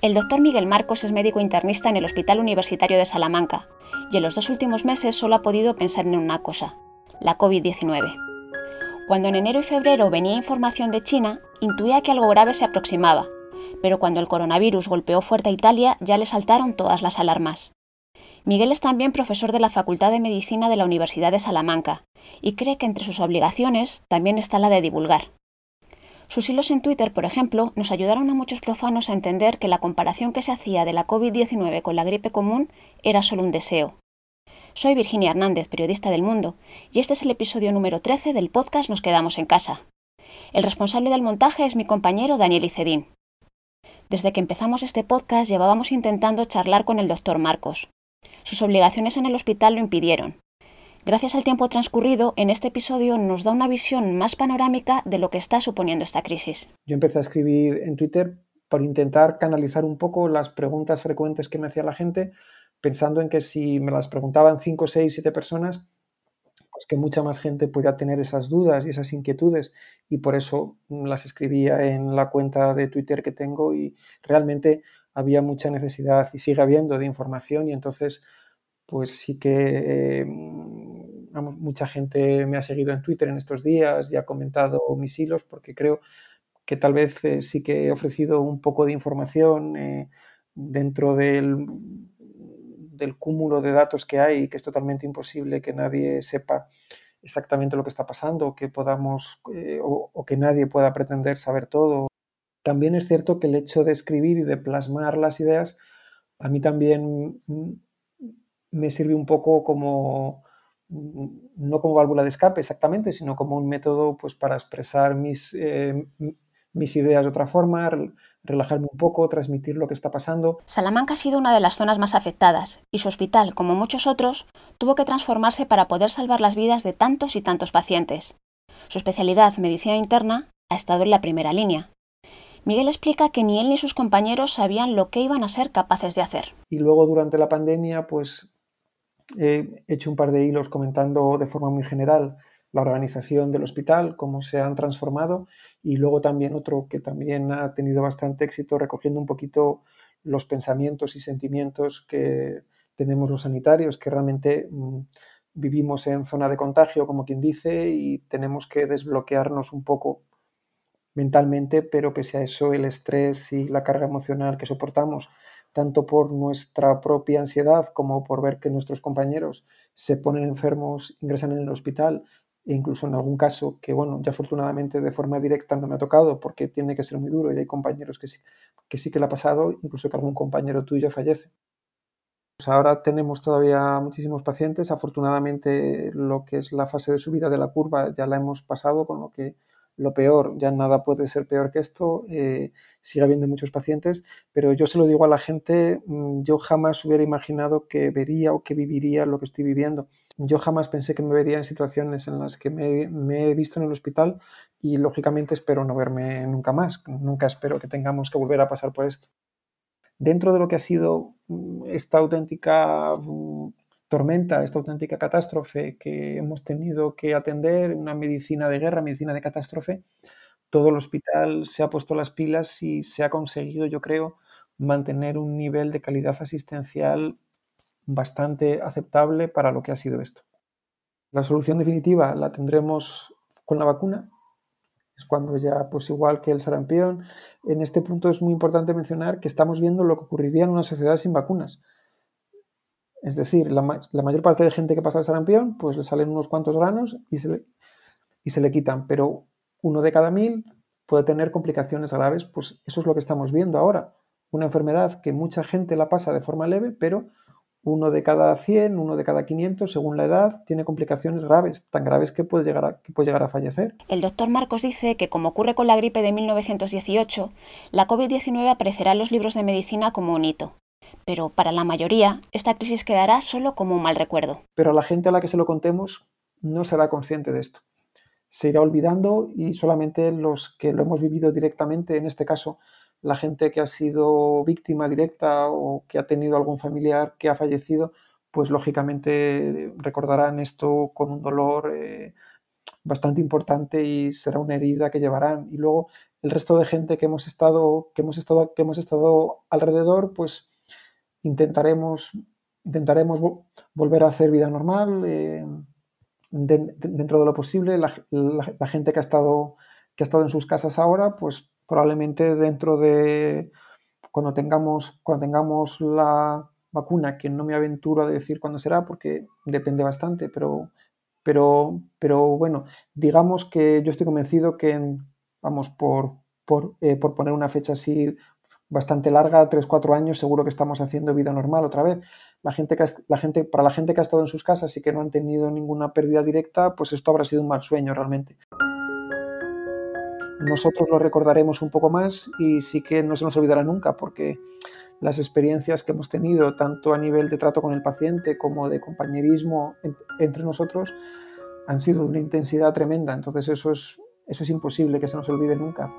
El doctor Miguel Marcos es médico internista en el Hospital Universitario de Salamanca y en los dos últimos meses solo ha podido pensar en una cosa, la COVID-19. Cuando en enero y febrero venía información de China, intuía que algo grave se aproximaba, pero cuando el coronavirus golpeó fuerte a Italia ya le saltaron todas las alarmas. Miguel es también profesor de la Facultad de Medicina de la Universidad de Salamanca y cree que entre sus obligaciones también está la de divulgar. Sus hilos en Twitter, por ejemplo, nos ayudaron a muchos profanos a entender que la comparación que se hacía de la COVID-19 con la gripe común era solo un deseo. Soy Virginia Hernández, periodista del Mundo, y este es el episodio número 13 del podcast Nos quedamos en casa. El responsable del montaje es mi compañero Daniel Icedín. Desde que empezamos este podcast llevábamos intentando charlar con el doctor Marcos. Sus obligaciones en el hospital lo impidieron, Gracias al tiempo transcurrido, en este episodio nos da una visión más panorámica de lo que está suponiendo esta crisis. Yo empecé a escribir en Twitter por intentar canalizar un poco las preguntas frecuentes que me hacía la gente, pensando en que si me las preguntaban 5, 6, 7 personas, pues que mucha más gente podía tener esas dudas y esas inquietudes y por eso las escribía en la cuenta de Twitter que tengo y realmente había mucha necesidad y sigue habiendo de información y entonces pues sí que mucha gente me ha seguido en Twitter en estos días y ha comentado mis hilos porque creo que tal vez eh, sí que he ofrecido un poco de información eh, dentro del, del cúmulo de datos que hay que es totalmente imposible que nadie sepa exactamente lo que está pasando que podamos eh, o, que nadie pueda pretender saber todo. También es cierto que el hecho de escribir y de plasmar las ideas a mí también mm, me sirve un poco como no como válvula de escape exactamente, sino como un método pues, para expresar mis, eh, mis ideas de otra forma, relajarme un poco, transmitir lo que está pasando. Salamanca ha sido una de las zonas más afectadas y su hospital, como muchos otros, tuvo que transformarse para poder salvar las vidas de tantos y tantos pacientes. Su especialidad, medicina interna, ha estado en la primera línea. Miguel explica que ni él ni sus compañeros sabían lo que iban a ser capaces de hacer. Y luego durante la pandemia, pues he hecho un par de hilos comentando de forma muy general la organización del hospital, cómo se han transformado y luego también otro que también ha tenido bastante éxito recogiendo un poquito los pensamientos y sentimientos que tenemos los sanitarios, que realmente mm, vivimos en zona de contagio, como quien dice, y tenemos que desbloquearnos un poco mentalmente, pero pese a eso el estrés y la carga emocional que soportamos tanto por nuestra propia ansiedad como por ver que nuestros compañeros se ponen enfermos, ingresan en el hospital e incluso en algún caso que, bueno, ya afortunadamente de forma directa no me ha tocado porque tiene que ser muy duro y hay compañeros que sí que, sí que le ha pasado, incluso que algún compañero tuyo fallece. Pues ahora tenemos todavía muchísimos pacientes, afortunadamente lo que es la fase de subida de la curva ya la hemos pasado, con lo que lo peor, ya nada puede ser peor que esto, eh, sigue habiendo muchos pacientes, pero yo se lo digo a la gente, mm, yo jamás hubiera imaginado que vería o que viviría lo que estoy viviendo. Yo jamás pensé que me vería en situaciones en las que me, he visto en el hospital y lógicamente espero no verme nunca más, nunca espero que tengamos que volver a pasar por esto. Dentro de lo que ha sido mm, esta auténtica mm, tormenta, esta auténtica catástrofe que hemos tenido que atender, una medicina de guerra, medicina de catástrofe, todo el hospital se ha puesto las pilas y se ha conseguido, yo creo, mantener un nivel de calidad asistencial bastante aceptable para lo que ha sido esto. La solución definitiva la tendremos con la vacuna. Es cuando ya, pues igual que el sarampión, en este punto es muy importante mencionar que estamos viendo lo que ocurriría en una sociedad sin vacunas. Es decir, la, mayor parte de gente que pasa el sarampión, pues le salen unos cuantos granos y se, le, y se le quitan, pero uno de cada mil puede tener complicaciones graves, pues eso es lo que estamos viendo ahora. Una enfermedad que mucha gente la pasa de forma leve, pero uno de cada 100, uno de cada 500, según la edad, tiene complicaciones graves, tan graves que puede llegar a, que puede llegar a fallecer. El doctor Marcos dice que, como ocurre con la gripe de 1918, la COVID-19 aparecerá en los libros de medicina como un hito pero para la mayoría esta crisis quedará solo como un mal recuerdo. Pero la gente a la que se lo contemos no será consciente de esto. Se irá olvidando y solamente los que lo hemos vivido directamente, en este caso la gente que ha sido víctima directa o que ha tenido algún familiar que ha fallecido, pues lógicamente recordarán esto con un dolor eh, bastante importante y será una herida que llevarán. Y luego el resto de gente que hemos estado, que hemos estado, que hemos estado alrededor, pues intentaremos, intentaremos volver a hacer vida normal eh, dentro de lo posible. La, gente que ha, estado, que ha estado en sus casas ahora, pues probablemente dentro de cuando tengamos, cuando tengamos la vacuna, que no me aventuro a decir cuándo será porque depende bastante, pero, pero, pero bueno, digamos que yo estoy convencido que, vamos, por, por, eh, por poner una fecha así bastante larga, 3-4 años, seguro que estamos haciendo vida normal otra vez. La gente que la gente, para la gente que ha estado en sus casas y que no han tenido ninguna pérdida directa, pues esto habrá sido un mal sueño realmente. Nosotros lo recordaremos un poco más y sí que no se nos olvidará nunca porque las experiencias que hemos tenido, tanto a nivel de trato con el paciente como de compañerismo entre nosotros, han sido de una intensidad tremenda. Entonces eso es, eso es imposible que se nos olvide nunca.